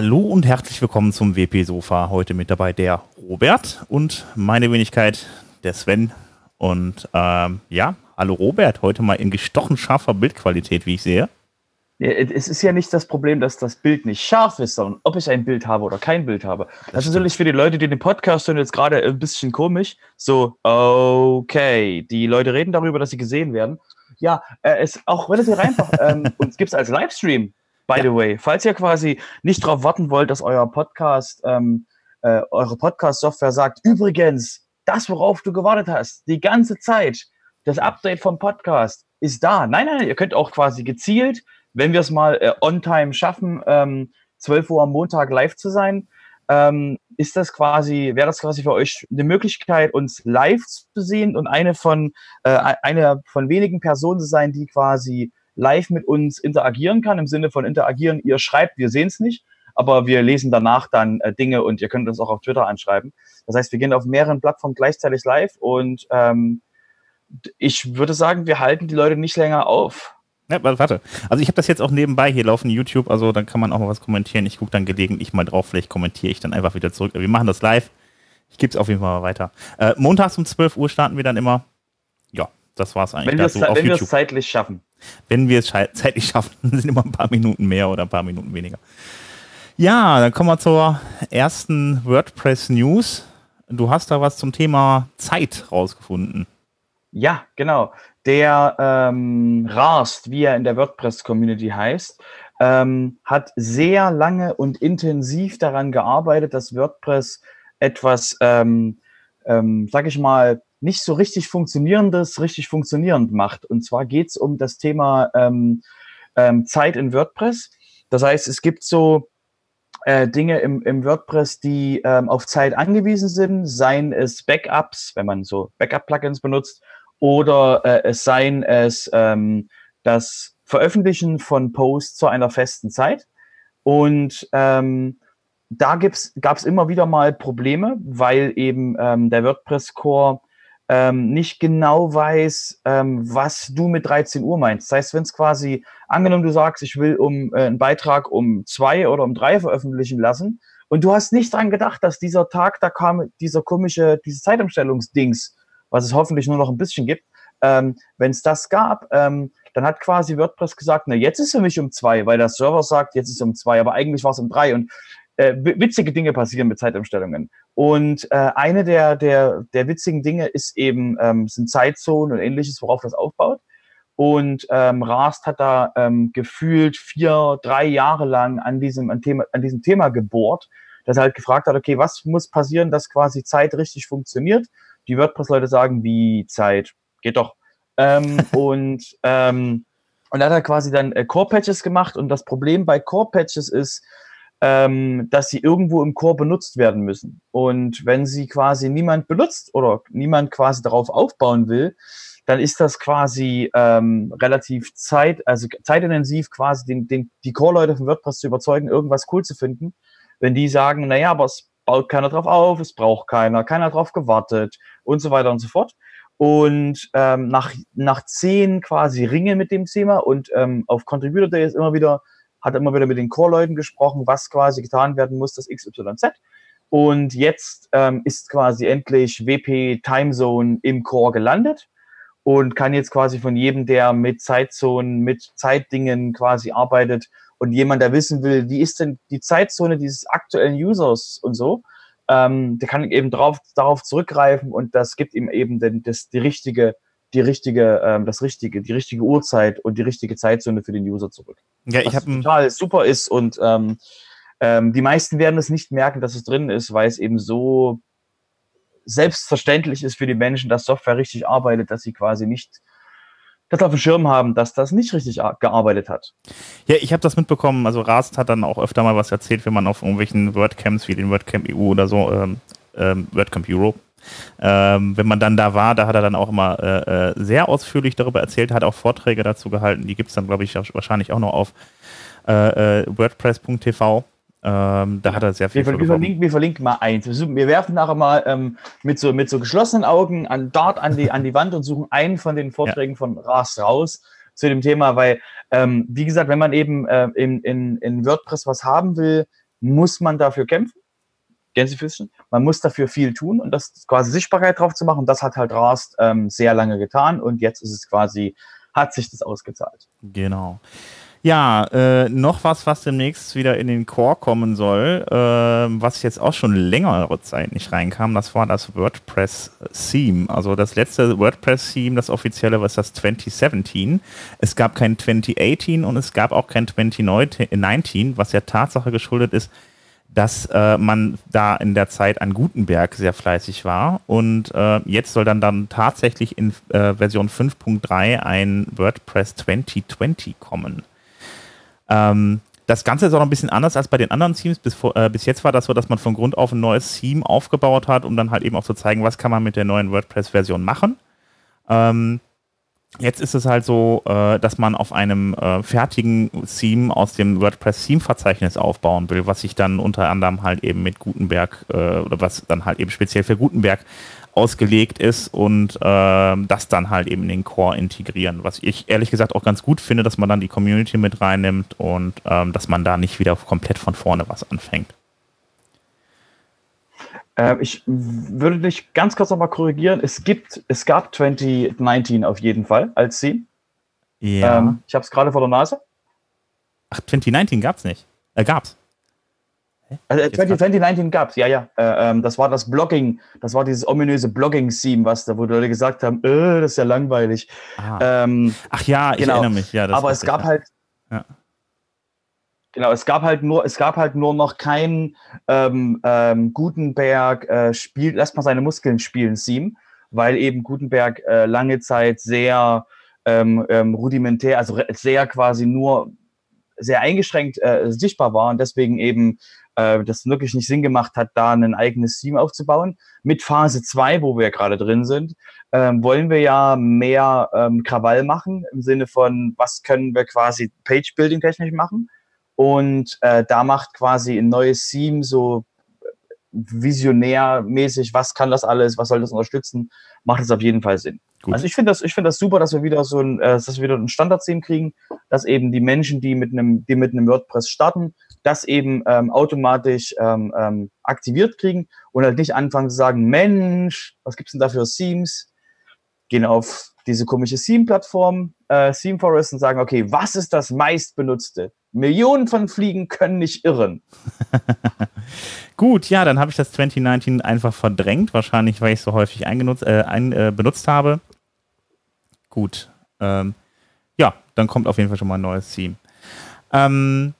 Hallo und herzlich willkommen zum WP Sofa. Heute mit dabei der Robert und meine Wenigkeit, der Sven. Und ähm, ja, hallo Robert, heute mal in gestochen scharfer Bildqualität, wie ich sehe. Ja, es ist ja nicht das Problem, dass das Bild nicht scharf ist, sondern ob ich ein Bild habe oder kein Bild habe. Das, das ist natürlich für die Leute, die den Podcast hören, jetzt gerade ein bisschen komisch. So, okay, die Leute reden darüber, dass sie gesehen werden. Ja, äh, es auch relativ einfach. ähm, und es gibt es als Livestream, by ja. the way. Falls ihr quasi nicht darauf warten wollt, dass euer Podcast, ähm, äh, eure Podcast-Software sagt, übrigens, das, worauf du gewartet hast, die ganze Zeit, das Update vom Podcast ist da. Nein, nein, ihr könnt auch quasi gezielt, wenn wir es mal äh, on time schaffen, ähm, 12 Uhr am Montag live zu sein, ähm, ist das quasi, wäre das quasi für euch eine Möglichkeit, uns live zu sehen und eine von, äh, eine von wenigen Personen zu sein, die quasi live mit uns interagieren kann, im Sinne von interagieren, ihr schreibt, wir sehen es nicht, aber wir lesen danach dann äh, Dinge und ihr könnt uns auch auf Twitter anschreiben. Das heißt, wir gehen auf mehreren Plattformen gleichzeitig live und ähm, ich würde sagen, wir halten die Leute nicht länger auf. Ja, warte. Also ich habe das jetzt auch nebenbei hier laufen, YouTube, also dann kann man auch mal was kommentieren. Ich gucke dann gelegentlich mal drauf, vielleicht kommentiere ich dann einfach wieder zurück. Wir machen das live. Ich gebe es auf jeden Fall mal weiter. Äh, montags um 12 Uhr starten wir dann immer. Ja, das war es eigentlich. Wenn wir es zeitlich schaffen. Wenn wir es zeitlich schaffen, sind immer ein paar Minuten mehr oder ein paar Minuten weniger. Ja, dann kommen wir zur ersten WordPress News. Du hast da was zum Thema Zeit rausgefunden. Ja, genau. Der ähm, Rast, wie er in der WordPress-Community heißt, ähm, hat sehr lange und intensiv daran gearbeitet, dass WordPress etwas, ähm, ähm, sag ich mal, nicht so richtig funktionierendes, richtig funktionierend macht. Und zwar geht es um das Thema ähm, ähm, Zeit in WordPress. Das heißt, es gibt so äh, Dinge im, im WordPress, die ähm, auf Zeit angewiesen sind, seien es Backups, wenn man so Backup-Plugins benutzt, oder äh, es seien es ähm, das Veröffentlichen von Posts zu einer festen Zeit. Und ähm, da gab es immer wieder mal Probleme, weil eben ähm, der WordPress-Core ähm, nicht genau weiß, ähm, was du mit 13 Uhr meinst. Das heißt, wenn es quasi, angenommen du sagst, ich will um äh, einen Beitrag um zwei oder um drei veröffentlichen lassen und du hast nicht dran gedacht, dass dieser Tag, da kam dieser komische, diese Zeitumstellungsdings was es hoffentlich nur noch ein bisschen gibt, ähm, wenn es das gab, ähm, dann hat quasi WordPress gesagt, na jetzt ist für mich um zwei, weil der Server sagt, jetzt ist es um zwei, aber eigentlich war es um drei und äh, witzige Dinge passieren mit Zeitumstellungen. Und äh, eine der, der, der witzigen Dinge ist eben, ähm, sind Zeitzonen und ähnliches, worauf das aufbaut. Und ähm, Rast hat da ähm, gefühlt vier, drei Jahre lang an diesem, an, Thema, an diesem Thema gebohrt, dass er halt gefragt hat, okay, was muss passieren, dass quasi Zeit richtig funktioniert? die WordPress-Leute sagen, wie Zeit, geht doch. Ähm, und, ähm, und er hat er quasi dann äh, Core-Patches gemacht und das Problem bei Core-Patches ist, ähm, dass sie irgendwo im Core benutzt werden müssen. Und wenn sie quasi niemand benutzt oder niemand quasi darauf aufbauen will, dann ist das quasi ähm, relativ zeit, also zeitintensiv quasi den, den, die Core-Leute von WordPress zu überzeugen, irgendwas cool zu finden. Wenn die sagen, naja, aber es baut keiner drauf auf, es braucht keiner, keiner drauf gewartet und so weiter und so fort. Und ähm, nach, nach zehn quasi Ringe mit dem Thema und ähm, auf Contributor Day ist immer wieder, hat immer wieder mit den Core-Leuten gesprochen, was quasi getan werden muss, das XYZ. Und jetzt ähm, ist quasi endlich WP Timezone im Core gelandet und kann jetzt quasi von jedem, der mit Zeitzonen, mit Zeitdingen quasi arbeitet, und jemand, der wissen will, wie ist denn die Zeitzone dieses aktuellen Users und so, ähm, der kann eben drauf, darauf zurückgreifen und das gibt ihm eben den, das, die richtige, die richtige, ähm, das richtige, die richtige Uhrzeit und die richtige Zeitzone für den User zurück. Ja, ich habe total super ist und ähm, ähm, die meisten werden es nicht merken, dass es drin ist, weil es eben so selbstverständlich ist für die Menschen, dass Software richtig arbeitet, dass sie quasi nicht das auf dem Schirm haben, dass das nicht richtig gearbeitet hat. Ja, ich habe das mitbekommen. Also Rast hat dann auch öfter mal was erzählt, wenn man auf irgendwelchen WordCamps wie den WordCamp EU oder so, ähm, ähm, WordCamp Europe, ähm, wenn man dann da war, da hat er dann auch immer äh, äh sehr ausführlich darüber erzählt, hat auch Vorträge dazu gehalten. Die gibt es dann, glaube ich, wahrscheinlich auch noch auf äh, äh WordPress.tv. Ähm, da hat er sehr viel wir, wir, verlinken, wir verlinken mal eins. Wir werfen nachher mal ähm, mit, so, mit so geschlossenen Augen an Dart an die, an die Wand und suchen einen von den Vorträgen ja. von Ras raus zu dem Thema, weil, ähm, wie gesagt, wenn man eben äh, in, in, in WordPress was haben will, muss man dafür kämpfen. Gänsefüßchen. Man muss dafür viel tun und das quasi Sichtbarkeit drauf zu machen. Das hat halt Rast ähm, sehr lange getan und jetzt ist es quasi, hat sich das ausgezahlt. Genau. Ja, äh, noch was, was demnächst wieder in den Core kommen soll, äh, was jetzt auch schon längere Zeit nicht reinkam, das war das WordPress-Theme. Also das letzte WordPress-Theme, das offizielle, was das 2017. Es gab kein 2018 und es gab auch kein 2019, was der Tatsache geschuldet ist, dass äh, man da in der Zeit an Gutenberg sehr fleißig war und äh, jetzt soll dann dann tatsächlich in äh, Version 5.3 ein WordPress 2020 kommen. Ähm, das Ganze ist auch noch ein bisschen anders als bei den anderen Themes. Bis, äh, bis, jetzt war das so, dass man von Grund auf ein neues Theme aufgebaut hat, um dann halt eben auch zu zeigen, was kann man mit der neuen WordPress-Version machen. Ähm, jetzt ist es halt so, äh, dass man auf einem äh, fertigen Theme aus dem WordPress-Theme-Verzeichnis aufbauen will, was sich dann unter anderem halt eben mit Gutenberg äh, oder was dann halt eben speziell für Gutenberg ausgelegt ist und äh, das dann halt eben in den Core integrieren. Was ich ehrlich gesagt auch ganz gut finde, dass man dann die Community mit reinnimmt und ähm, dass man da nicht wieder komplett von vorne was anfängt. Äh, ich würde dich ganz kurz nochmal korrigieren. Es gibt, es gab 2019 auf jeden Fall als Theme. Ja. Ähm, ich habe es gerade vor der Nase. Ach, 2019 gab es nicht. Äh, gab's. Also 2019 gab es, ja, ja. Äh, ähm, das war das Blogging, das war dieses ominöse Blogging-Theme, was da, wo die Leute gesagt haben, äh, das ist ja langweilig. Ähm, Ach ja, ich genau. erinnere mich, ja. Aber es gab halt, ja. Genau, es gab halt nur, es gab halt nur noch kein ähm, ähm, Gutenberg äh, spielt, lässt mal seine Muskeln spielen Theme, weil eben Gutenberg äh, lange Zeit sehr ähm, ähm, rudimentär, also sehr quasi nur sehr eingeschränkt äh, sichtbar war und deswegen eben äh, das wirklich nicht Sinn gemacht hat, da ein eigenes Team aufzubauen. Mit Phase 2, wo wir ja gerade drin sind, ähm, wollen wir ja mehr ähm, Krawall machen im Sinne von, was können wir quasi Page-Building technisch machen. Und äh, da macht quasi ein neues Team so visionärmäßig, was kann das alles, was soll das unterstützen, macht es auf jeden Fall Sinn. Gut. Also ich finde das, ich finde das super, dass wir wieder so ein, äh, dass wir wieder ein Standard-Theme kriegen, dass eben die Menschen, die mit einem, die mit einem WordPress starten, das eben ähm, automatisch ähm, ähm, aktiviert kriegen und halt nicht anfangen zu sagen, Mensch, was gibt's denn da für Themes? Gehen auf diese komische Theme-Plattform, äh, Theme Forest und sagen, okay, was ist das meistbenutzte? Millionen von Fliegen können nicht irren. Gut, ja, dann habe ich das 2019 einfach verdrängt, wahrscheinlich, weil ich so häufig eingenutzt, äh, ein, äh, benutzt habe. Gut. Ähm, ja, dann kommt auf jeden Fall schon mal ein neues Theme. Ähm,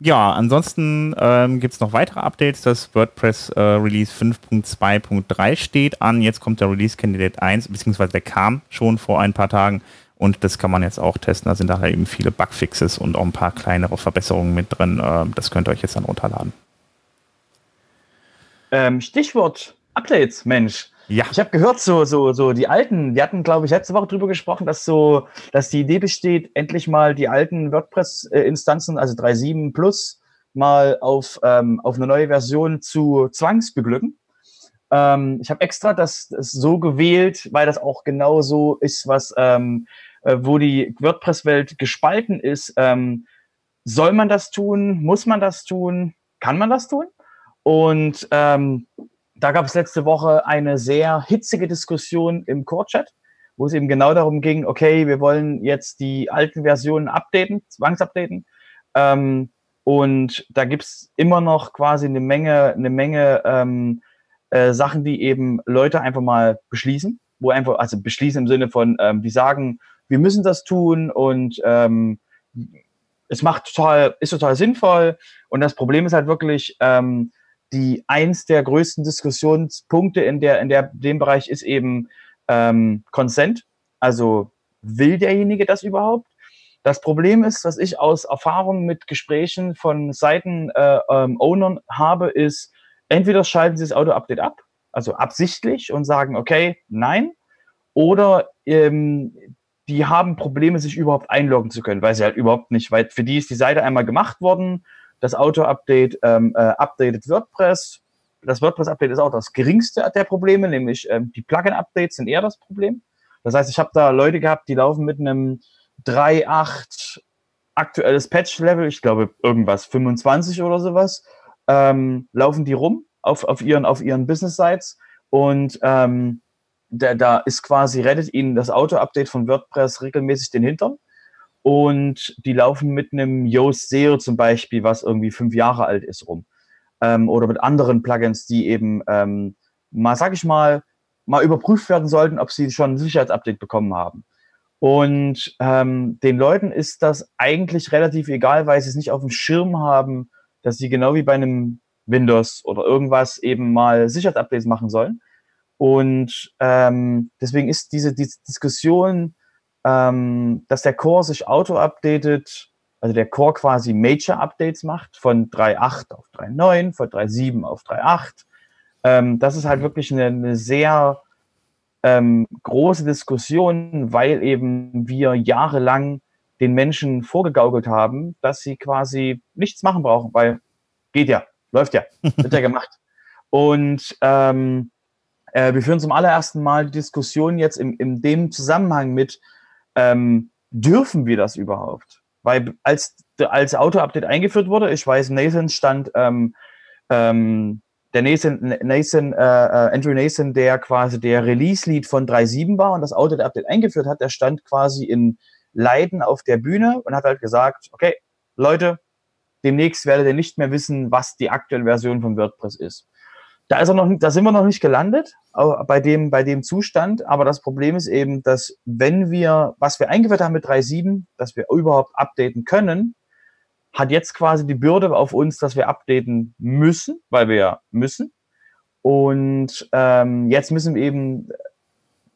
ja, ansonsten ähm, gibt es noch weitere Updates. Das WordPress äh, Release 5.2.3 steht an. Jetzt kommt der Release Candidate 1, beziehungsweise der kam schon vor ein paar Tagen. Und das kann man jetzt auch testen. Da sind da halt eben viele Bugfixes und auch ein paar kleinere Verbesserungen mit drin. Äh, das könnt ihr euch jetzt dann runterladen. Ähm, Stichwort Updates, Mensch. Ja. Ich habe gehört, so, so, so die alten, die hatten, glaube ich, letzte Woche drüber gesprochen, dass so, dass die Idee besteht, endlich mal die alten WordPress-Instanzen, also 3.7 Plus, mal auf, ähm, auf eine neue Version zu zwangsbeglücken. Ähm, ich habe extra das, das so gewählt, weil das auch genau so ist, was ähm, äh, wo die WordPress-Welt gespalten ist. Ähm, soll man das tun? Muss man das tun? Kann man das tun? Und ähm, da gab es letzte Woche eine sehr hitzige Diskussion im Core-Chat, wo es eben genau darum ging, okay, wir wollen jetzt die alten Versionen updaten, zwangsupdaten. Ähm, und da gibt's immer noch quasi eine Menge, eine Menge ähm, äh, Sachen, die eben Leute einfach mal beschließen, wo einfach, also beschließen im Sinne von, ähm, die sagen, wir müssen das tun und ähm, es macht total, ist total sinnvoll. Und das Problem ist halt wirklich, ähm, die eins der größten Diskussionspunkte in der in der dem Bereich ist eben ähm, Consent. Also will derjenige das überhaupt? Das Problem ist, was ich aus Erfahrung mit Gesprächen von Seiten äh, ähm, Ownern habe, ist entweder schalten sie das Auto-Update ab, also absichtlich und sagen, okay, nein, oder ähm, die haben Probleme, sich überhaupt einloggen zu können, weil sie halt überhaupt nicht, weil für die ist die Seite einmal gemacht worden das Auto-Update ähm, äh, updatet WordPress. Das WordPress-Update ist auch das geringste der Probleme, nämlich ähm, die Plugin-Updates sind eher das Problem. Das heißt, ich habe da Leute gehabt, die laufen mit einem 3.8 aktuelles Patch-Level, ich glaube irgendwas 25 oder sowas. ähm, laufen die rum auf, auf ihren, auf ihren Business-Sites und ähm, da, da ist quasi, rettet ihnen das Auto-Update von WordPress regelmäßig den Hintern. Und die laufen mit einem Yoast SEO zum Beispiel, was irgendwie fünf Jahre alt ist, rum. Ähm, oder mit anderen Plugins, die eben ähm, mal, sag ich mal, mal überprüft werden sollten, ob sie schon ein Sicherheitsupdate bekommen haben. Und ähm, den Leuten ist das eigentlich relativ egal, weil sie es nicht auf dem Schirm haben, dass sie genau wie bei einem Windows oder irgendwas eben mal Sicherheitsupdates machen sollen. Und ähm, deswegen ist diese, diese Diskussion, ähm, dass der Core sich auto-updatet, also der Core quasi Major-Updates macht von 3.8 auf 3.9, von 3.7 auf 3.8. Ähm, das ist halt wirklich eine, eine sehr ähm, große Diskussion, weil eben wir jahrelang den Menschen vorgegaukelt haben, dass sie quasi nichts machen brauchen, weil geht ja, läuft ja, wird ja gemacht. Und ähm, äh, wir führen zum allerersten Mal die Diskussion jetzt in, in dem Zusammenhang mit, ähm, dürfen wir das überhaupt? Weil als, als Auto-Update eingeführt wurde, ich weiß, Nathan stand ähm, ähm, der Nathan, Nathan äh, äh, Andrew Nathan, der quasi der Release-Lead von 3.7 war und das Auto-Update eingeführt hat, der stand quasi in Leiden auf der Bühne und hat halt gesagt, okay, Leute, demnächst werdet ihr nicht mehr wissen, was die aktuelle Version von WordPress ist. Da ist er noch, da sind wir noch nicht gelandet, bei dem, bei dem Zustand. Aber das Problem ist eben, dass wenn wir, was wir eingeführt haben mit 3.7, dass wir überhaupt updaten können, hat jetzt quasi die Bürde auf uns, dass wir updaten müssen, weil wir müssen. Und ähm, jetzt müssen wir eben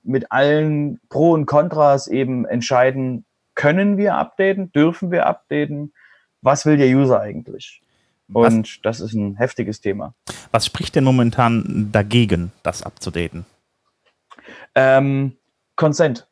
mit allen Pro und Kontras eben entscheiden, können wir updaten, dürfen wir updaten, was will der User eigentlich? Und was, das ist ein heftiges Thema. Was spricht denn momentan dagegen, das abzudaten? Ähm, Consent.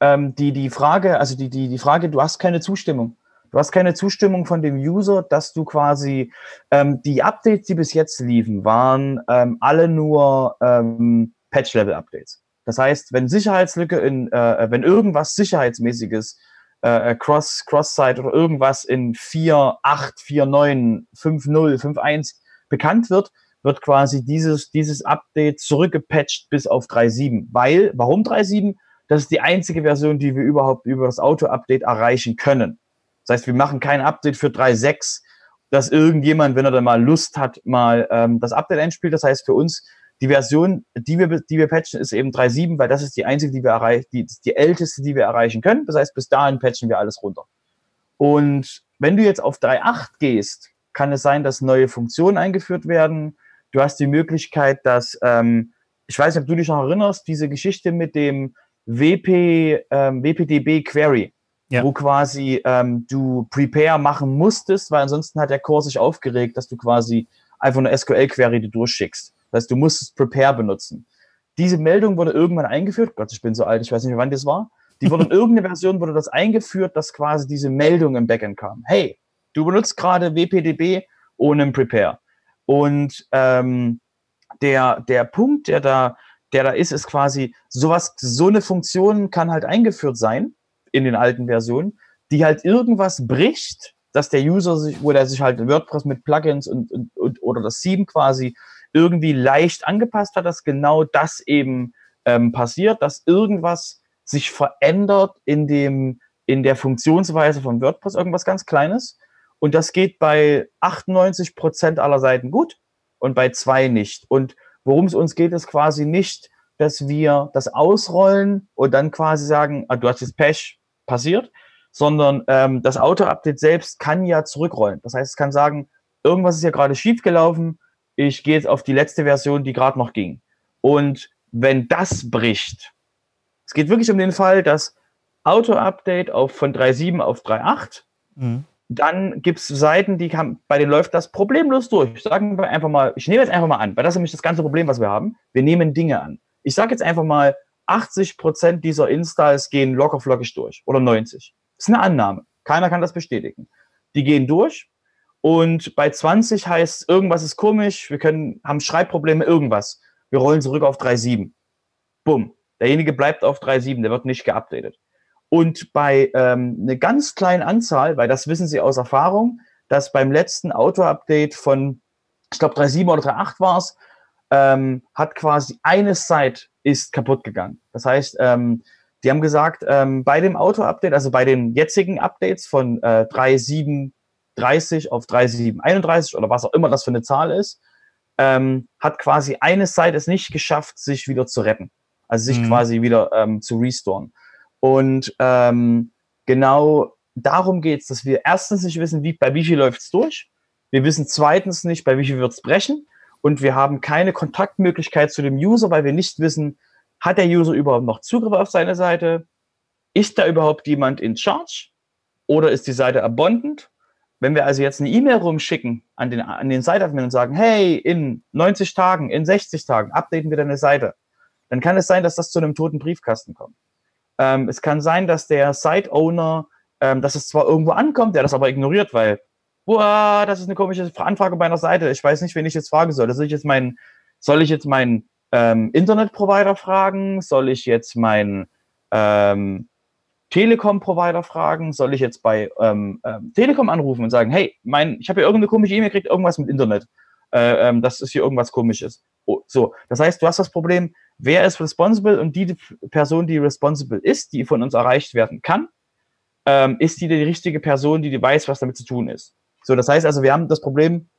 Ähm, die, die Frage, also die, die, die Frage, du hast keine Zustimmung. Du hast keine Zustimmung von dem User, dass du quasi ähm, die Updates, die bis jetzt liefen, waren ähm, alle nur ähm, Patch-Level-Updates. Das heißt, wenn Sicherheitslücke in, äh, wenn irgendwas Sicherheitsmäßiges äh, Cross, Cross-Site oder irgendwas in 4, 8, 4, 9, 5, 0, 5, 1 bekannt wird, wird quasi dieses, dieses Update zurückgepatcht bis auf 3.7. Weil, warum 3.7? Das ist die einzige Version, die wir überhaupt über das Auto-Update erreichen können. Das heißt, wir machen kein Update für 3.6, dass irgendjemand, wenn er dann mal Lust hat, mal ähm, das Update einspielt. Das heißt, für uns die Version, die wir, die wir patchen, ist eben 3.7, weil das ist die einzige, die wir erreichen, die, die älteste, die wir erreichen können. Das heißt, bis dahin patchen wir alles runter. Und wenn du jetzt auf 3.8 gehst, kann es sein, dass neue Funktionen eingeführt werden. Du hast die Möglichkeit, dass, ähm, ich weiß nicht, ob du dich noch erinnerst, diese Geschichte mit dem WP, ähm, WPDB Query ja. wo quasi ähm, du Prepare machen musstest, weil ansonsten hat der Core sich aufgeregt, dass du quasi einfach eine SQL-Query durchschickst. Das heißt, du musstest Prepare benutzen. Diese Meldung wurde irgendwann eingeführt. Gott, ich bin so alt, ich weiß nicht, wann das war. Die wurde in irgendeiner Version wurde das eingeführt, dass quasi diese Meldung im Backend kam. Hey, du benutzt gerade WPDB ohne ein Prepare. Und ähm, der, der Punkt, der da, der da ist, ist quasi sowas, so eine Funktion kann halt eingeführt sein in den alten Versionen, die halt irgendwas bricht, dass der User sich, wo der sich halt WordPress mit Plugins und, und, und oder das Theme quasi irgendwie leicht angepasst hat, dass genau das eben ähm, passiert, dass irgendwas sich verändert in dem in der Funktionsweise von WordPress, irgendwas ganz Kleines. Und das geht bei 98 Prozent aller Seiten gut und bei zwei nicht. Und worum es uns geht, ist quasi nicht, dass wir das ausrollen und dann quasi sagen, ah, du hast jetzt Pech, passiert, sondern ähm, das Auto-Update selbst kann ja zurückrollen. Das heißt, es kann sagen, irgendwas ist ja gerade schief gelaufen, ich gehe jetzt auf die letzte Version, die gerade noch ging. Und wenn das bricht, es geht wirklich um den Fall, dass Auto-Update auf von 3.7 auf 3.8, mhm. dann gibt es Seiten, die kann, bei denen läuft das problemlos durch. Sagen wir einfach mal, ich nehme jetzt einfach mal an, weil das ist nämlich das ganze Problem, was wir haben. Wir nehmen Dinge an. Ich sage jetzt einfach mal, 80 Prozent dieser Installs gehen locker flockig durch oder 90. Das ist eine Annahme. Keiner kann das bestätigen. Die gehen durch und bei 20 heißt irgendwas ist komisch, wir können, haben Schreibprobleme, irgendwas. Wir rollen zurück auf 3.7. Bumm. Derjenige bleibt auf 3.7, der wird nicht geupdatet. Und bei ähm, einer ganz kleinen Anzahl, weil das wissen Sie aus Erfahrung, dass beim letzten Auto-Update von ich glaube 3.7 oder 3.8 war es, ähm, hat quasi eine Site ist kaputt gegangen. Das heißt, ähm, die haben gesagt, ähm, bei dem Auto-Update, also bei den jetzigen Updates von äh, 3.7.30 auf 3.7.31 oder was auch immer das für eine Zahl ist, ähm, hat quasi eine Site es nicht geschafft, sich wieder zu retten. Also sich mhm. quasi wieder ähm, zu restoren. Und ähm, genau darum geht es, dass wir erstens nicht wissen, wie, bei wie viel läuft es durch. Wir wissen zweitens nicht, bei wie viel wird es brechen. Und wir haben keine Kontaktmöglichkeit zu dem User, weil wir nicht wissen, hat der User überhaupt noch Zugriff auf seine Seite? Ist da überhaupt jemand in Charge? Oder ist die Seite abundant? Wenn wir also jetzt eine E-Mail rumschicken an den, an den Site-Admin und sagen, hey, in 90 Tagen, in 60 Tagen updaten wir deine Seite, dann kann es sein, dass das zu einem toten Briefkasten kommt. Ähm, es kann sein, dass der Site-Owner, ähm, dass es zwar irgendwo ankommt, der das aber ignoriert, weil, boah, das ist eine komische Anfrage bei einer Seite. Ich weiß nicht, wen ich jetzt fragen soll. Soll ich jetzt meinen, soll ich jetzt meinen ähm, Internetprovider fragen? Soll ich jetzt meinen ähm, Telekom-Provider fragen? Soll ich jetzt bei ähm, ähm, Telekom anrufen und sagen, hey, mein, ich habe hier irgendeine komische E-Mail gekriegt, irgendwas mit Internet. Äh, ähm, das ist hier irgendwas komisches. Oh, so, das heißt, du hast das Problem, wer ist responsible und die Person, die responsible ist, die von uns erreicht werden kann, ähm, ist die die richtige Person, die, die weiß, was damit zu tun ist. So, das heißt also, wir haben das Problem,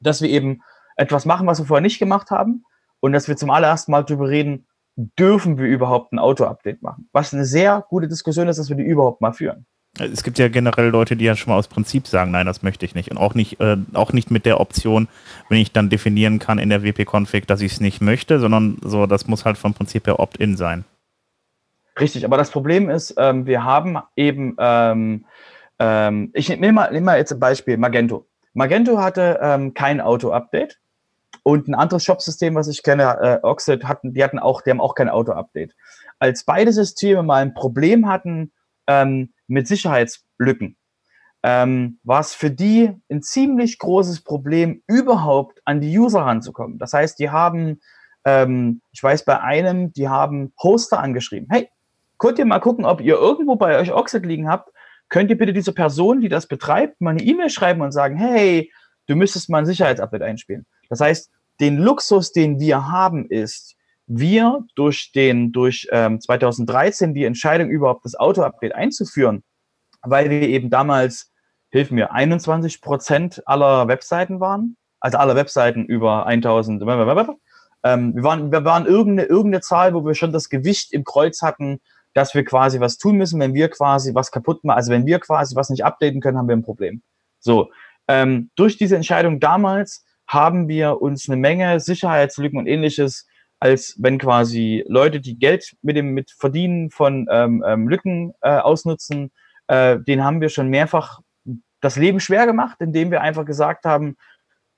dass wir eben etwas machen, was wir vorher nicht gemacht haben und dass wir zum allerersten Mal darüber reden, dürfen wir überhaupt ein Auto-Update machen? Was eine sehr gute Diskussion ist, dass wir die überhaupt mal führen. Es gibt ja generell Leute, die ja schon mal aus Prinzip sagen, nein, das möchte ich nicht. Und auch nicht, äh, auch nicht mit der Option, wenn ich dann definieren kann in der WP-Config, dass ich es nicht möchte, sondern so, das muss halt vom Prinzip her Opt-in sein. Richtig, aber das Problem ist, ähm, wir haben eben, ähm, ähm, ich nehme mal, nehm mal jetzt ein Beispiel, Magento. Magento hatte ähm, kein Auto-Update und ein anderes Shop-System, was ich kenne, äh, Oxid, hatten, die hatten auch, die haben auch kein Auto-Update. Als beide Systeme mal ein Problem hatten, ähm, mit Sicherheitslücken, ähm, war es für die ein ziemlich großes Problem, überhaupt an die User ranzukommen. Das heißt, die haben, ähm, ich weiß bei einem, die haben Hoster angeschrieben. Hey, könnt ihr mal gucken, ob ihr irgendwo bei euch Oxid liegen habt? Könnt ihr bitte dieser Person, die das betreibt, mal eine E-Mail schreiben und sagen, hey, du müsstest mal ein Sicherheitsupdate einspielen. Das heißt, den Luxus, den wir haben, ist, wir durch den durch ähm, 2013 die Entscheidung überhaupt das Auto-Update einzuführen, weil wir eben damals, hilf mir, 21 Prozent aller Webseiten waren, also aller Webseiten über 1000, ähm, wir waren, wir waren irgendeine, irgendeine Zahl, wo wir schon das Gewicht im Kreuz hatten, dass wir quasi was tun müssen, wenn wir quasi was kaputt machen, also wenn wir quasi was nicht updaten können, haben wir ein Problem. So, ähm, durch diese Entscheidung damals haben wir uns eine Menge Sicherheitslücken und ähnliches als wenn quasi Leute, die Geld mit dem mit Verdienen von ähm, ähm, Lücken äh, ausnutzen, äh, den haben wir schon mehrfach das Leben schwer gemacht, indem wir einfach gesagt haben,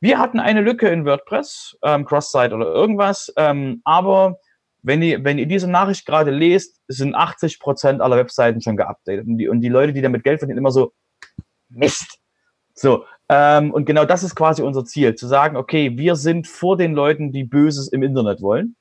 wir hatten eine Lücke in WordPress, ähm, Cross-Site oder irgendwas, ähm, aber wenn ihr, wenn ihr diese Nachricht gerade lest, sind 80 Prozent aller Webseiten schon geupdatet. Und die, und die Leute, die damit Geld verdienen, immer so, Mist. So, ähm, und genau das ist quasi unser Ziel, zu sagen, okay, wir sind vor den Leuten, die Böses im Internet wollen,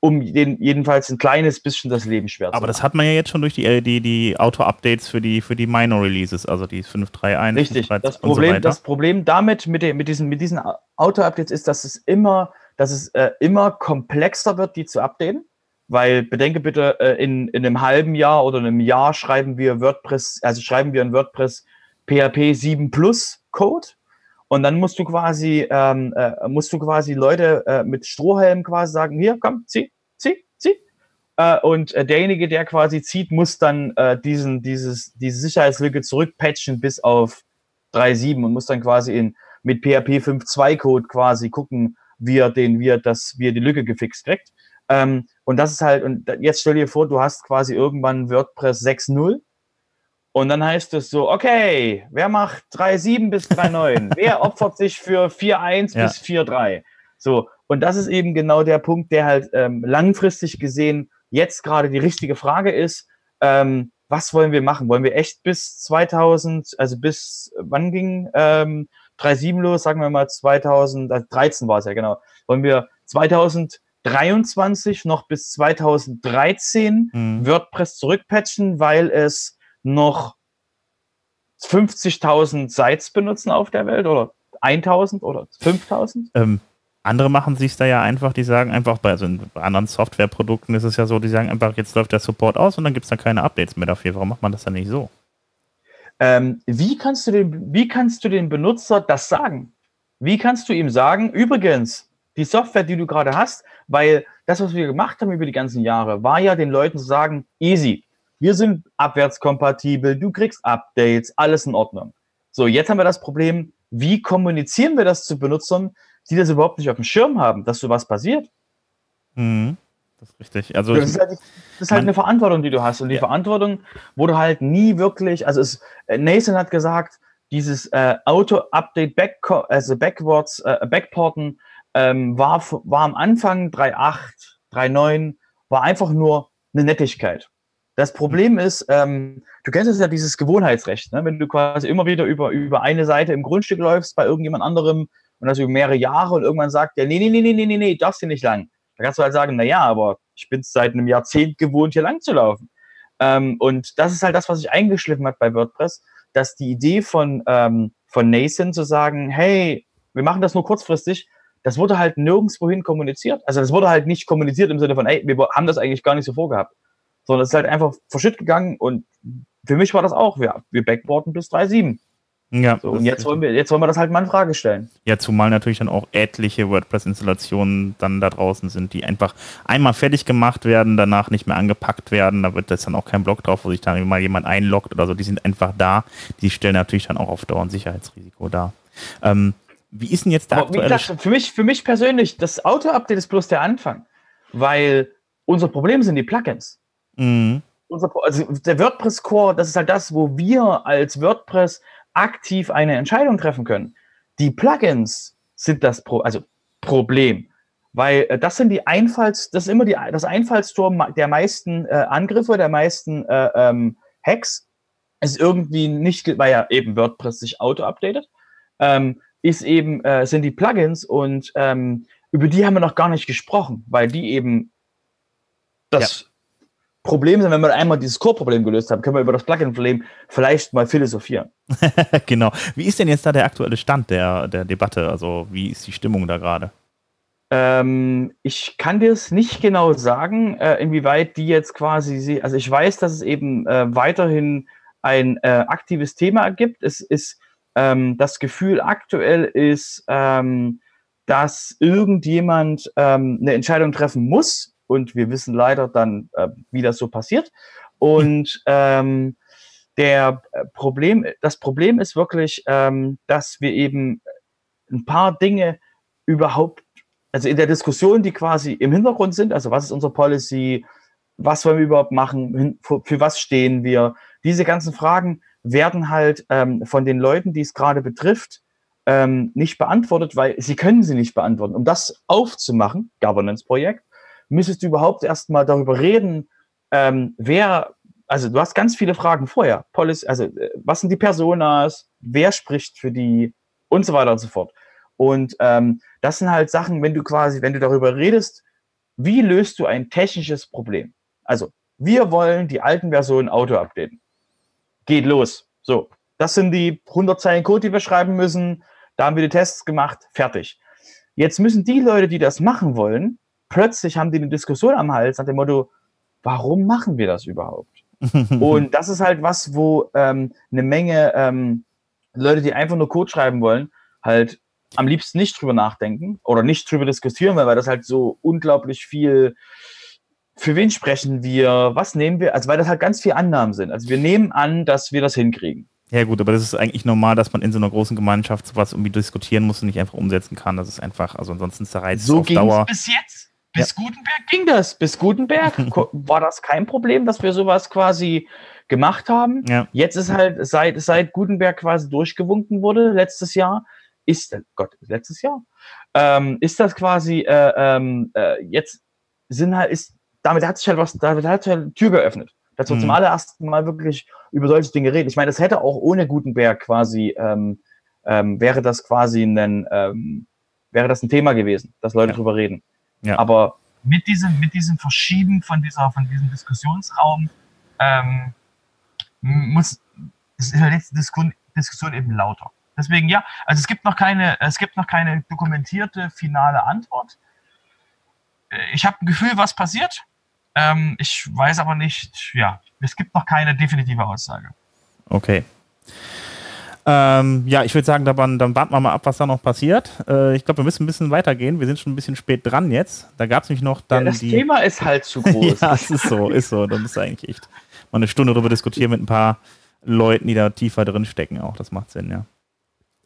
um den jedenfalls ein kleines bisschen das Leben schwer zu machen. Aber das hat man ja jetzt schon durch die, die, die Auto-Updates für die, für die Minor-Releases, also die 5.3.1. Richtig, 5, das, Problem, so das Problem damit, mit, den, mit diesen, mit diesen Auto-Updates ist, dass es immer, dass es äh, immer komplexer wird, die zu updaten. Weil bedenke bitte, äh, in, in einem halben Jahr oder einem Jahr schreiben wir WordPress, also schreiben wir in WordPress PHP 7 Plus Code. Und dann musst du quasi, ähm, äh, musst du quasi Leute äh, mit Strohhelm quasi sagen, hier, komm, zieh, zieh, zieh. Äh, und äh, derjenige, der quasi zieht, muss dann äh, diesen, dieses, diese Sicherheitslücke zurückpatchen bis auf 3.7 und muss dann quasi in, mit PHP 5.2 Code quasi gucken, wie er den, wie das, wie die Lücke gefixt kriegt. Ähm, und das ist halt, und jetzt stell dir vor, du hast quasi irgendwann WordPress 6.0 und dann heißt es so, okay, wer macht 3,7 bis 3,9? wer opfert sich für 4,1 ja. bis 4,3? So, und das ist eben genau der Punkt, der halt ähm, langfristig gesehen jetzt gerade die richtige Frage ist. Ähm, was wollen wir machen? Wollen wir echt bis 2000, also bis, wann ging ähm, 3,7 los? Sagen wir mal 2013 war es ja, genau. Wollen wir 2023 noch bis 2013 mhm. WordPress zurückpatchen, weil es noch 50.000 Sites benutzen auf der Welt oder 1000 oder 5000? Ähm, andere machen sich da ja einfach, die sagen einfach, bei, also bei anderen Softwareprodukten ist es ja so, die sagen einfach, jetzt läuft der Support aus und dann gibt es dann keine Updates mehr dafür. Warum macht man das dann nicht so? Ähm, wie, kannst du dem, wie kannst du dem Benutzer das sagen? Wie kannst du ihm sagen, übrigens, die Software, die du gerade hast, weil das, was wir gemacht haben über die ganzen Jahre, war ja den Leuten zu sagen, easy, wir sind abwärtskompatibel, du kriegst Updates, alles in Ordnung. So, jetzt haben wir das Problem, wie kommunizieren wir das zu Benutzern, die das überhaupt nicht auf dem Schirm haben, dass sowas passiert? Mhm. Das ist richtig. Also das ist halt, das ist halt eine Verantwortung, die du hast. Und die ja. Verantwortung wurde halt nie wirklich, also es, äh, Nathan hat gesagt, dieses äh, Auto-Update back, also backwards, äh, backporten ähm, war, war am Anfang 3.8, 3.9, war einfach nur eine Nettigkeit. Das Problem ist, ähm, du kennst es ja dieses Gewohnheitsrecht, ne? wenn du quasi immer wieder über, über eine Seite im Grundstück läufst bei irgendjemand anderem und das über mehrere Jahre und irgendwann sagt der, nee, nee, nee, nee, nee, nee, nee, darfst du nicht lang. Da kannst du halt sagen, na ja, aber ich bin seit einem Jahrzehnt gewohnt, hier lang zu laufen. Ähm, und das ist halt das, was sich eingeschliffen hat bei WordPress, dass die Idee von, ähm, von Nathan zu sagen, hey, wir machen das nur kurzfristig, das wurde halt nirgendwohin kommuniziert. Also das wurde halt nicht kommuniziert im Sinne von, ey, wir haben das eigentlich gar nicht so vorgehabt. Sondern es ist halt einfach verschütt gegangen und für mich war das auch, wir, wir backboarden bis 3.7. Ja, so, und jetzt wollen, wir, jetzt wollen wir das halt mal in Frage stellen. Ja, zumal natürlich dann auch etliche WordPress-Installationen dann da draußen sind, die einfach einmal fertig gemacht werden, danach nicht mehr angepackt werden. Da wird das dann auch kein Blog drauf, wo sich dann mal jemand einloggt oder so. Die sind einfach da. Die stellen natürlich dann auch auf Dauer ein Sicherheitsrisiko dar. Ähm, wie ist denn jetzt der Aber aktuelle... Gesagt, für, mich, für mich persönlich, das Auto-Update ist bloß der Anfang. Weil unser Problem sind die Plugins. Mhm. Also der WordPress-Core, das ist halt das, wo wir als WordPress aktiv eine Entscheidung treffen können. Die Plugins sind das Pro also Problem, weil äh, das sind die Einfalls, das ist immer die, das Einfallstor der meisten äh, Angriffe, der meisten äh, ähm, Hacks. Ist irgendwie nicht, weil ja eben WordPress sich auto-updatet, ähm, ist eben, äh, sind die Plugins und ähm, über die haben wir noch gar nicht gesprochen, weil die eben das Problem sind, wenn wir einmal dieses Core-Problem gelöst haben, können wir über das Plugin-Problem vielleicht mal philosophieren. genau. Wie ist denn jetzt da der aktuelle Stand der, der Debatte? Also wie ist die Stimmung da gerade? Ähm, ich kann dir es nicht genau sagen, äh, inwieweit die jetzt quasi, also ich weiß, dass es eben äh, weiterhin ein äh, aktives Thema gibt. Es ist ähm, das Gefühl aktuell ist, ähm, dass irgendjemand ähm, eine Entscheidung treffen muss, und wir wissen leider dann, äh, wie das so passiert. Und ähm, der äh, Problem, das Problem ist wirklich, ähm, dass wir eben ein paar Dinge überhaupt, also in der Diskussion, die quasi im Hintergrund sind, also was ist unsere Policy, was wollen wir überhaupt machen, für, für was stehen wir, diese ganzen Fragen werden halt ähm, von den Leuten, die es gerade betrifft, ähm, nicht beantwortet, weil sie können sie nicht beantworten. Um das aufzumachen, Governance-Projekt, müsstest du überhaupt erstmal darüber reden, ähm, wer, also du hast ganz viele Fragen vorher. Policy, also äh, was sind die Personas, wer spricht für die und so weiter und so fort. Und ähm, das sind halt Sachen, wenn du quasi, wenn du darüber redest, wie löst du ein technisches Problem? Also, wir wollen die alten Versionen Auto updaten. Geht los. So, das sind die 100 Zeilen Code, die wir schreiben müssen. Da haben wir die Tests gemacht. Fertig. Jetzt müssen die Leute, die das machen wollen, plötzlich haben die eine Diskussion am Hals nach dem Motto, warum machen wir das überhaupt? und das ist halt was, wo ähm, eine Menge ähm, Leute, die einfach nur Code schreiben wollen, halt am liebsten nicht drüber nachdenken oder nicht drüber diskutieren, weil das halt so unglaublich viel für wen sprechen wir, was nehmen wir, also weil das halt ganz viel Annahmen sind. Also wir nehmen an, dass wir das hinkriegen. Ja gut, aber das ist eigentlich normal, dass man in so einer großen Gemeinschaft sowas irgendwie diskutieren muss und nicht einfach umsetzen kann. Das ist einfach, also ansonsten ist der Reiz so auf Dauer. bis jetzt. Bis ja. Gutenberg ging das. Bis Gutenberg war das kein Problem, dass wir sowas quasi gemacht haben. Ja. Jetzt ist halt, seit, seit Gutenberg quasi durchgewunken wurde, letztes Jahr, ist, Gott, letztes Jahr, ähm, ist das quasi, äh, ähm, äh, jetzt sind halt, ist, damit hat sich halt was, damit hat sich halt eine Tür geöffnet. Dass wir mhm. zum allerersten Mal wirklich über solche Dinge reden. Ich meine, das hätte auch ohne Gutenberg quasi, ähm, ähm, wäre das quasi ein, ähm, wäre das ein Thema gewesen, dass Leute ja. drüber reden. Ja. Aber mit diesem, mit diesem Verschieben von, dieser, von diesem Diskussionsraum ähm, muss, ist die Diskussion, Diskussion eben lauter. Deswegen ja, also es gibt noch keine, es gibt noch keine dokumentierte finale Antwort. Äh, ich habe ein Gefühl, was passiert. Ähm, ich weiß aber nicht, ja, es gibt noch keine definitive Aussage. Okay. Ähm, ja, ich würde sagen, dann, dann, warten wir mal ab, was da noch passiert. Äh, ich glaube, wir müssen ein bisschen weitergehen. Wir sind schon ein bisschen spät dran jetzt. Da gab es nämlich noch dann. Ja, das die Thema ist halt zu groß. ja, es ist so, ist so. Da muss eigentlich echt mal eine Stunde darüber diskutieren mit ein paar Leuten, die da tiefer drin stecken. Auch das macht Sinn, ja.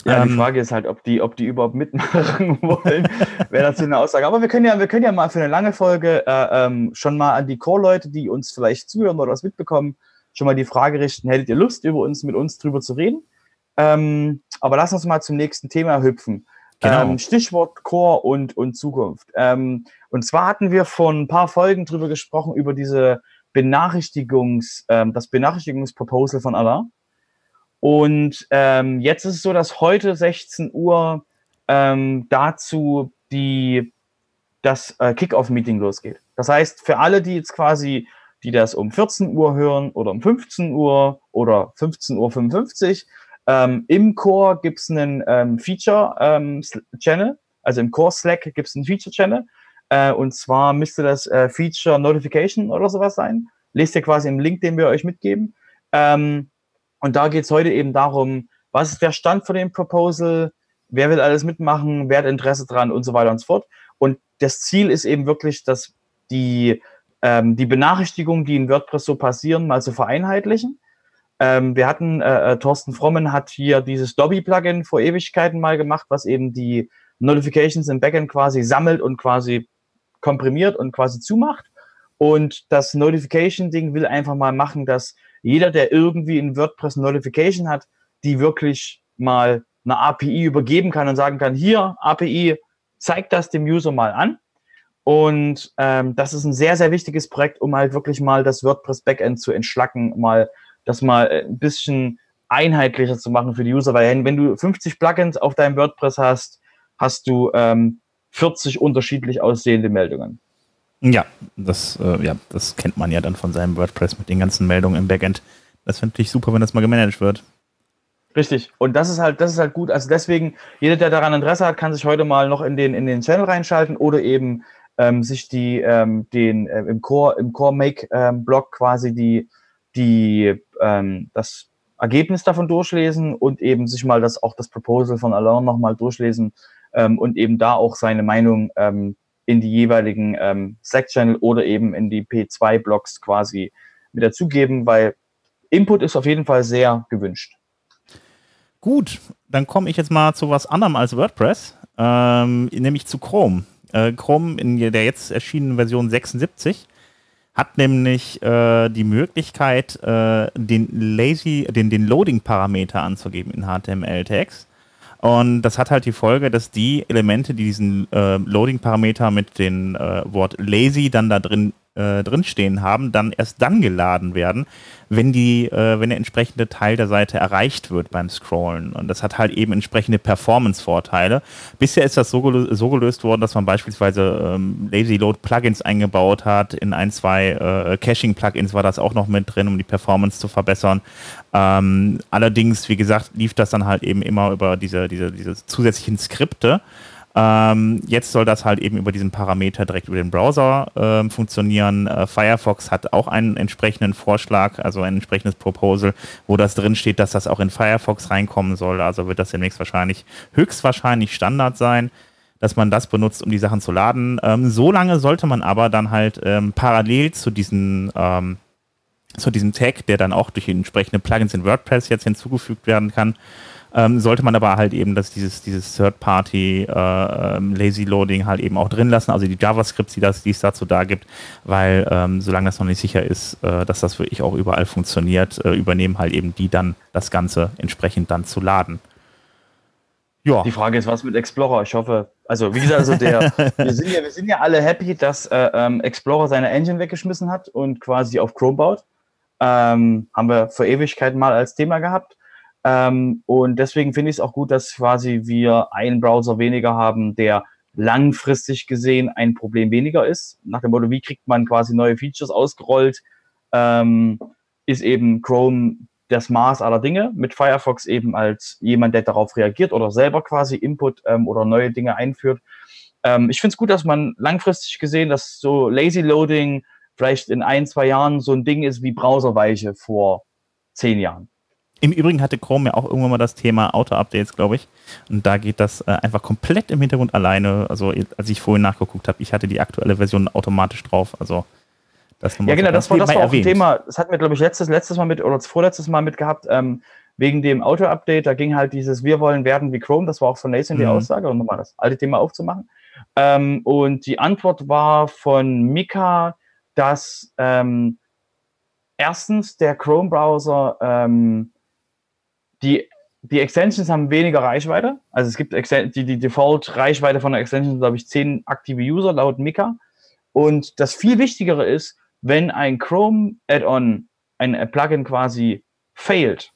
Ja, ähm, die Frage ist halt, ob die, ob die überhaupt mitmachen wollen. Wäre dazu eine Aussage. Aber wir können ja, wir können ja mal für eine lange Folge äh, ähm, schon mal an die Core-Leute, die uns vielleicht zuhören oder was mitbekommen, schon mal die Frage richten: Hättet ihr Lust, über uns mit uns drüber zu reden? Ähm, aber lass uns mal zum nächsten Thema hüpfen. Genau. Ähm, Stichwort Core und, und Zukunft. Ähm, und zwar hatten wir vor ein paar Folgen drüber gesprochen, über diese Benachrichtigungs, ähm, das Benachrichtigungsproposal von Allah. Und ähm, jetzt ist es so, dass heute 16 Uhr ähm, dazu die, das äh, Kickoff-Meeting losgeht. Das heißt, für alle, die jetzt quasi, die das um 14 Uhr hören oder um 15 Uhr oder 15.55 Uhr, ähm, Im Core gibt es einen ähm, Feature-Channel, ähm, also im Core-Slack gibt es einen Feature-Channel. Äh, und zwar müsste das äh, Feature Notification oder sowas sein. Lest ihr quasi im Link, den wir euch mitgeben. Ähm, und da geht es heute eben darum, was ist der Stand von dem Proposal, wer will alles mitmachen, wer hat Interesse dran und so weiter und so fort. Und das Ziel ist eben wirklich, dass die, ähm, die Benachrichtigungen, die in WordPress so passieren, mal zu vereinheitlichen ähm, wir hatten, äh, äh, Thorsten Frommen hat hier dieses Dobby-Plugin vor Ewigkeiten mal gemacht, was eben die Notifications im Backend quasi sammelt und quasi komprimiert und quasi zumacht. Und das Notification-Ding will einfach mal machen, dass jeder, der irgendwie in WordPress Notification hat, die wirklich mal eine API übergeben kann und sagen kann, hier, API, zeigt das dem User mal an. Und ähm, das ist ein sehr, sehr wichtiges Projekt, um halt wirklich mal das WordPress Backend zu entschlacken, mal das mal äh, ein bisschen einheitlicher zu machen für die User, weil wenn du 50 Plugins auf deinem WordPress hast, hast du ähm, 40 unterschiedlich aussehende Meldungen. Ja, das, äh, ja, das kennt man ja dann von seinem WordPress mit den ganzen Meldungen im Backend. Das finde ich super, wenn das mal gemanagt wird. Richtig. Und das ist halt, das ist halt gut. Also deswegen, jeder, der daran Interesse hat, kann sich heute mal noch in den, in den Channel reinschalten oder eben ähm, sich die, ähm, den äh, im Core, im Core Make ähm, Blog quasi die die, ähm, das Ergebnis davon durchlesen und eben sich mal das auch das Proposal von Alain nochmal durchlesen ähm, und eben da auch seine Meinung ähm, in die jeweiligen ähm, Slack-Channel oder eben in die P2-Blogs quasi mit dazugeben, weil Input ist auf jeden Fall sehr gewünscht. Gut, dann komme ich jetzt mal zu was anderem als WordPress, ähm, nämlich zu Chrome. Äh, Chrome in der jetzt erschienenen Version 76 hat nämlich äh, die Möglichkeit, äh, den Lazy, den, den Loading-Parameter anzugeben in HTML-Tags. Und das hat halt die Folge, dass die Elemente, die diesen äh, Loading-Parameter mit dem äh, Wort lazy dann da drin äh, drinstehen haben, dann erst dann geladen werden, wenn die, äh, wenn der entsprechende Teil der Seite erreicht wird beim Scrollen. Und das hat halt eben entsprechende Performance-Vorteile. Bisher ist das so, gelö so, gelöst worden, dass man beispielsweise ähm, Lazy Load Plugins eingebaut hat. In ein, zwei äh, Caching-Plugins war das auch noch mit drin, um die Performance zu verbessern. Ähm, allerdings, wie gesagt, lief das dann halt eben immer über diese, diese, diese zusätzlichen Skripte. Ähm, jetzt soll das halt eben über diesen Parameter direkt über den Browser äh, funktionieren. Äh, Firefox hat auch einen entsprechenden Vorschlag, also ein entsprechendes Proposal, wo das drin steht, dass das auch in Firefox reinkommen soll. Also wird das demnächst wahrscheinlich höchstwahrscheinlich Standard sein dass man das benutzt, um die Sachen zu laden. Ähm, so lange sollte man aber dann halt ähm, parallel zu diesen ähm, zu diesem Tag, der dann auch durch entsprechende Plugins in WordPress jetzt hinzugefügt werden kann, ähm, sollte man aber halt eben dass dieses, dieses Third-Party äh, ähm, Lazy Loading halt eben auch drin lassen, also die JavaScripts, die, das, die es dazu da gibt, weil ähm, solange das noch nicht sicher ist, äh, dass das wirklich auch überall funktioniert, äh, übernehmen halt eben die dann das Ganze entsprechend dann zu laden. Ja. Die Frage ist, was mit Explorer? Ich hoffe, also wie gesagt, also der, wir, sind ja, wir sind ja alle happy, dass äh, ähm, Explorer seine Engine weggeschmissen hat und quasi auf Chrome baut. Ähm, haben wir vor Ewigkeiten mal als Thema gehabt. Ähm, und deswegen finde ich es auch gut, dass quasi wir einen Browser weniger haben, der langfristig gesehen ein Problem weniger ist. Nach dem Motto, wie kriegt man quasi neue Features ausgerollt, ähm, ist eben Chrome das Maß aller Dinge, mit Firefox eben als jemand, der darauf reagiert oder selber quasi Input ähm, oder neue Dinge einführt. Ähm, ich finde es gut, dass man langfristig gesehen, dass so Lazy Loading vielleicht in ein, zwei Jahren so ein Ding ist wie Browserweiche vor zehn Jahren. Im Übrigen hatte Chrome ja auch irgendwann mal das Thema Auto-Updates, glaube ich. Und da geht das äh, einfach komplett im Hintergrund alleine. Also als ich vorhin nachgeguckt habe, ich hatte die aktuelle Version automatisch drauf. Also das ja, genau, das war, das war auch ein Thema. Das hatten wir, glaube ich, letztes, letztes Mal mit oder vorletztes Mal mit gehabt. Ähm, wegen dem Auto-Update, da ging halt dieses Wir wollen werden wie Chrome, das war auch von Nathan die mhm. Aussage, um nochmal das alte Thema aufzumachen. Ähm, und die Antwort war von Mika, dass ähm, erstens der Chrome-Browser ähm, die, die Extensions haben weniger Reichweite. Also es gibt die, die Default-Reichweite von der Extension, glaube ich, 10 aktive User laut Mika. Und das viel Wichtigere ist, wenn ein Chrome-Add-on, ein Plugin quasi failt,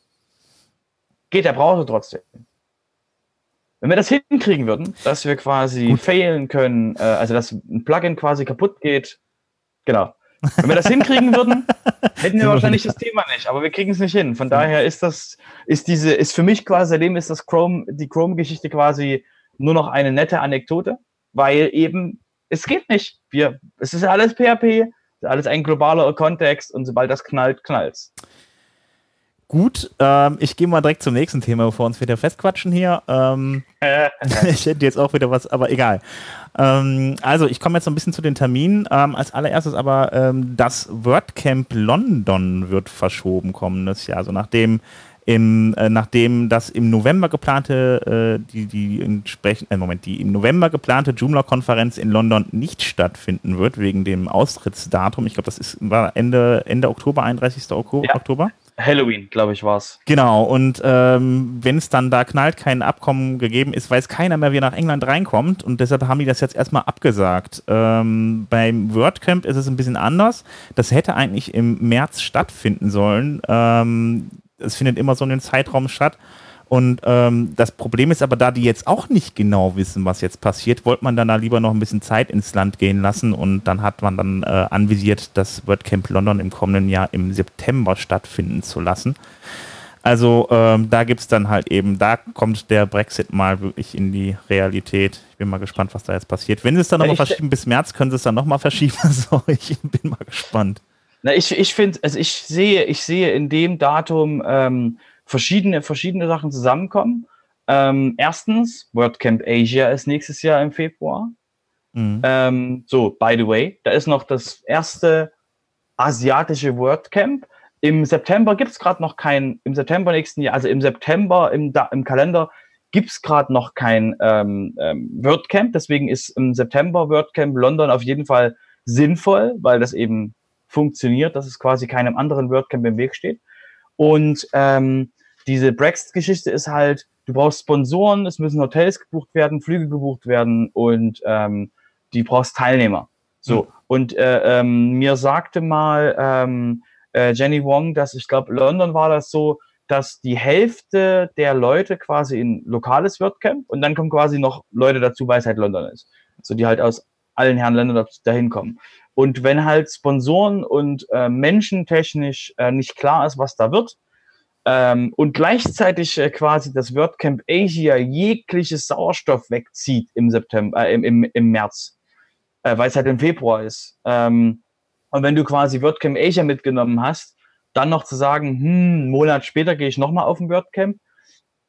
geht der Browser trotzdem. Wenn wir das hinkriegen würden, dass wir quasi Gut. failen können, äh, also dass ein Plugin quasi kaputt geht, genau, wenn wir das hinkriegen würden, hätten wir wahrscheinlich das Thema nicht, aber wir kriegen es nicht hin. Von daher ist das, ist diese, ist für mich quasi, seitdem ist das Chrome, die Chrome-Geschichte quasi nur noch eine nette Anekdote, weil eben, es geht nicht. Wir, es ist alles PHP, alles ein globaler Kontext und sobald das knallt, knallt's. Gut, ähm, ich gehe mal direkt zum nächsten Thema, bevor wir uns wieder festquatschen hier. Ähm, ich hätte jetzt auch wieder was, aber egal. Ähm, also, ich komme jetzt so ein bisschen zu den Terminen. Ähm, als allererstes aber ähm, das WordCamp London wird verschoben kommendes Jahr. Also nachdem im, äh, nachdem das im November geplante, äh, die, die entsprechend, äh, Moment, die im November geplante Joomla-Konferenz in London nicht stattfinden wird, wegen dem Austrittsdatum. Ich glaube, das ist, war Ende, Ende Oktober, 31. Ja. Oktober. Halloween, glaube ich, war es. Genau, und ähm, wenn es dann da knallt, kein Abkommen gegeben ist, weiß keiner mehr, wie nach England reinkommt und deshalb haben die das jetzt erstmal abgesagt. Ähm, beim WordCamp ist es ein bisschen anders. Das hätte eigentlich im März stattfinden sollen. Ähm, es findet immer so in den Zeitraum statt. Und ähm, das Problem ist aber, da die jetzt auch nicht genau wissen, was jetzt passiert, wollte man dann da lieber noch ein bisschen Zeit ins Land gehen lassen und dann hat man dann äh, anvisiert, das WordCamp London im kommenden Jahr im September stattfinden zu lassen. Also ähm, da gibt es dann halt eben, da kommt der Brexit mal wirklich in die Realität. Ich bin mal gespannt, was da jetzt passiert. Wenn sie es dann nochmal verschieben bis März, können sie es dann nochmal verschieben. so, ich bin mal gespannt. Na, ich, ich finde, also ich sehe, ich sehe in dem Datum ähm, verschiedene, verschiedene Sachen zusammenkommen. Ähm, erstens, WordCamp Asia ist nächstes Jahr im Februar. Mhm. Ähm, so, by the way, da ist noch das erste asiatische WordCamp. Im September gibt es gerade noch kein, im September nächsten Jahr, also im September im, im Kalender gibt es gerade noch kein ähm, ähm, WordCamp. Deswegen ist im September WordCamp London auf jeden Fall sinnvoll, weil das eben funktioniert, dass es quasi keinem anderen WordCamp im Weg steht. Und ähm, diese Brexit-Geschichte ist halt, du brauchst Sponsoren, es müssen Hotels gebucht werden, Flüge gebucht werden und ähm, die brauchst Teilnehmer. So. Mhm. Und äh, ähm, mir sagte mal ähm, äh, Jenny Wong, dass ich glaube, London war das so, dass die Hälfte der Leute quasi in lokales WordCamp und dann kommen quasi noch Leute dazu, weil es halt London ist. So die halt aus allen Herren Ländern dahin kommen. Und wenn halt Sponsoren und äh, menschentechnisch äh, nicht klar ist, was da wird, ähm, und gleichzeitig äh, quasi das WordCamp Asia jegliches Sauerstoff wegzieht im September, äh, im, im, im März, äh, weil es halt im Februar ist. Ähm, und wenn du quasi WordCamp Asia mitgenommen hast, dann noch zu sagen, hm, einen Monat später gehe ich nochmal auf ein WordCamp,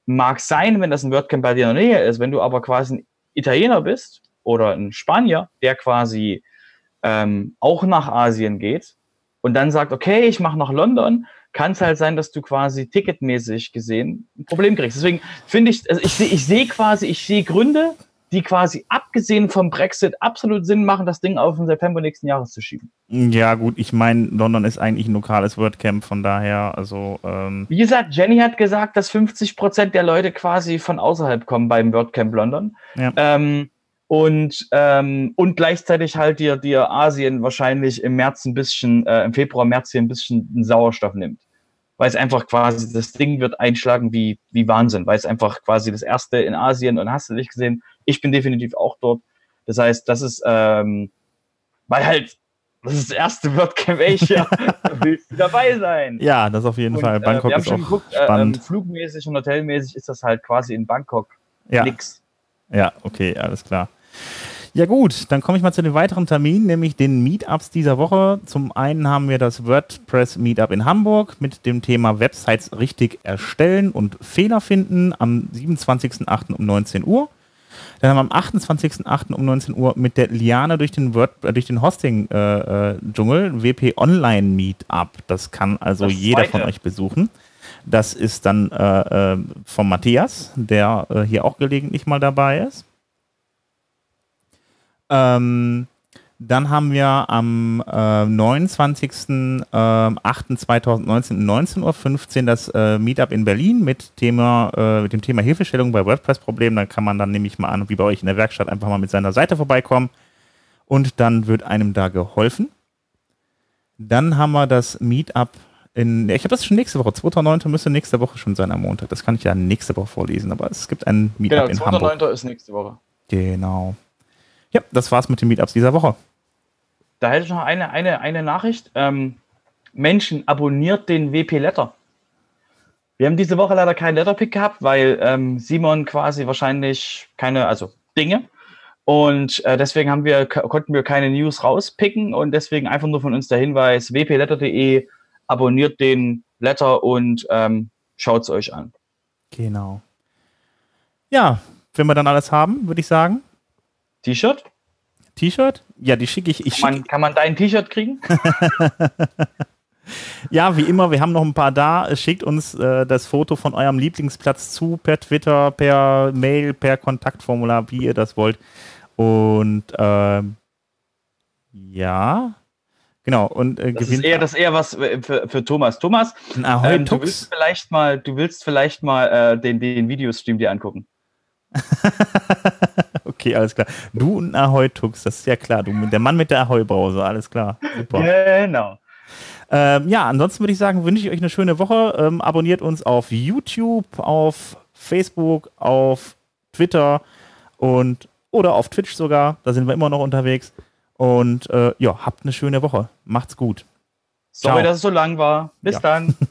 mag sein, wenn das ein WordCamp bei dir in der Nähe ist. Wenn du aber quasi ein Italiener bist oder ein Spanier, der quasi ähm, auch nach Asien geht und dann sagt, okay, ich mache nach London, kann es halt sein, dass du quasi ticketmäßig gesehen ein Problem kriegst. Deswegen finde ich, also ich sehe ich seh quasi, ich sehe Gründe, die quasi abgesehen vom Brexit absolut Sinn machen, das Ding auf den September nächsten Jahres zu schieben. Ja, gut, ich meine, London ist eigentlich ein lokales WordCamp, von daher, also. Ähm Wie gesagt, Jenny hat gesagt, dass 50 Prozent der Leute quasi von außerhalb kommen beim WordCamp London. Ja. Ähm, und, ähm, und gleichzeitig halt dir, dir Asien wahrscheinlich im März ein bisschen, äh, im Februar, März hier ein bisschen Sauerstoff nimmt. Weil es einfach quasi, das Ding wird einschlagen wie, wie Wahnsinn, weil es einfach quasi das erste in Asien und hast du dich gesehen, ich bin definitiv auch dort. Das heißt, das ist, ähm, weil halt das ist das erste WordCamp Asia. da willst du dabei sein. Ja, das auf jeden Und, Fall. äh, Bangkok wir haben ist schon auch geguckt, äh, spannend. ähm, flugmäßig und hotelmäßig ist das halt quasi in Bangkok ja. nix. Ja, okay, alles klar. Ja gut, dann komme ich mal zu den weiteren Terminen, nämlich den Meetups dieser Woche. Zum einen haben wir das WordPress Meetup in Hamburg mit dem Thema Websites richtig erstellen und Fehler finden am 27.08. um 19 Uhr. Dann haben wir am 28.08. um 19 Uhr mit der Liane durch den, Word, äh, durch den Hosting-Dschungel äh, WP Online Meetup. Das kann also Das jeder zweite. von euch besuchen. Das ist dann äh, äh, von Matthias, der äh, hier auch gelegentlich mal dabei ist. Ähm, dann haben wir am äh, 29.08.2019 um 19.15 Uhr das äh, Meetup in Berlin mit, Thema, äh, mit dem Thema Hilfestellung bei WordPress-Problemen. Da kann man dann nämlich mal an, wie bei euch in der Werkstatt, einfach mal mit seiner Seite vorbeikommen und dann wird einem da geholfen. Dann haben wir das Meetup in, ich habe das schon nächste Woche, 2.9. müsste nächste Woche schon sein am Montag. Das kann ich ja nächste Woche vorlesen, aber es gibt ein Meetup Genau, in Hamburg. 2.9. ist nächste Woche. Genau. Ja, das war's mit den Meetups dieser Woche. Da hätte ich noch eine, eine, eine Nachricht. Ähm, Menschen, abonniert den WP Letter. Wir haben diese Woche leider keinen Letterpick gehabt, weil ähm, Simon quasi wahrscheinlich keine, also Dinge. Und äh, deswegen haben wir, konnten wir keine News rauspicken und deswegen einfach nur von uns der Hinweis, wpletter.de, abonniert den Letter und ähm, schaut es euch an. Genau. Ja, wenn wir dann alles haben, würde ich sagen. T-Shirt? T-Shirt? Ja, die schicke ich. ich Kann man, kann man dein T-Shirt kriegen? ja, wie immer, wir haben noch ein paar da. Schickt uns äh, das Foto von eurem Lieblingsplatz zu, per Twitter, per Mail, per Kontaktformular, wie ihr das wollt. Und ähm, ja, genau. Und äh, Das ist eher, das ist eher was für, für Thomas. Thomas, ähm, du willst vielleicht mal, du willst vielleicht mal äh, den, den Videostream dir angucken. okay, alles klar. Du und ein Ahoi Tux, das ist ja klar. Du, der Mann mit der Ahoi-Brause, alles klar. Super. Genau. Ähm, ja, ansonsten würde ich sagen, wünsche ich euch eine schöne Woche. Ähm, abonniert uns auf YouTube, auf Facebook, auf Twitter und oder auf Twitch sogar. Da sind wir immer noch unterwegs. Und äh, ja, habt eine schöne Woche. Macht's gut. Sorry, Ciao. dass es so lang war. Bis Ja. dann.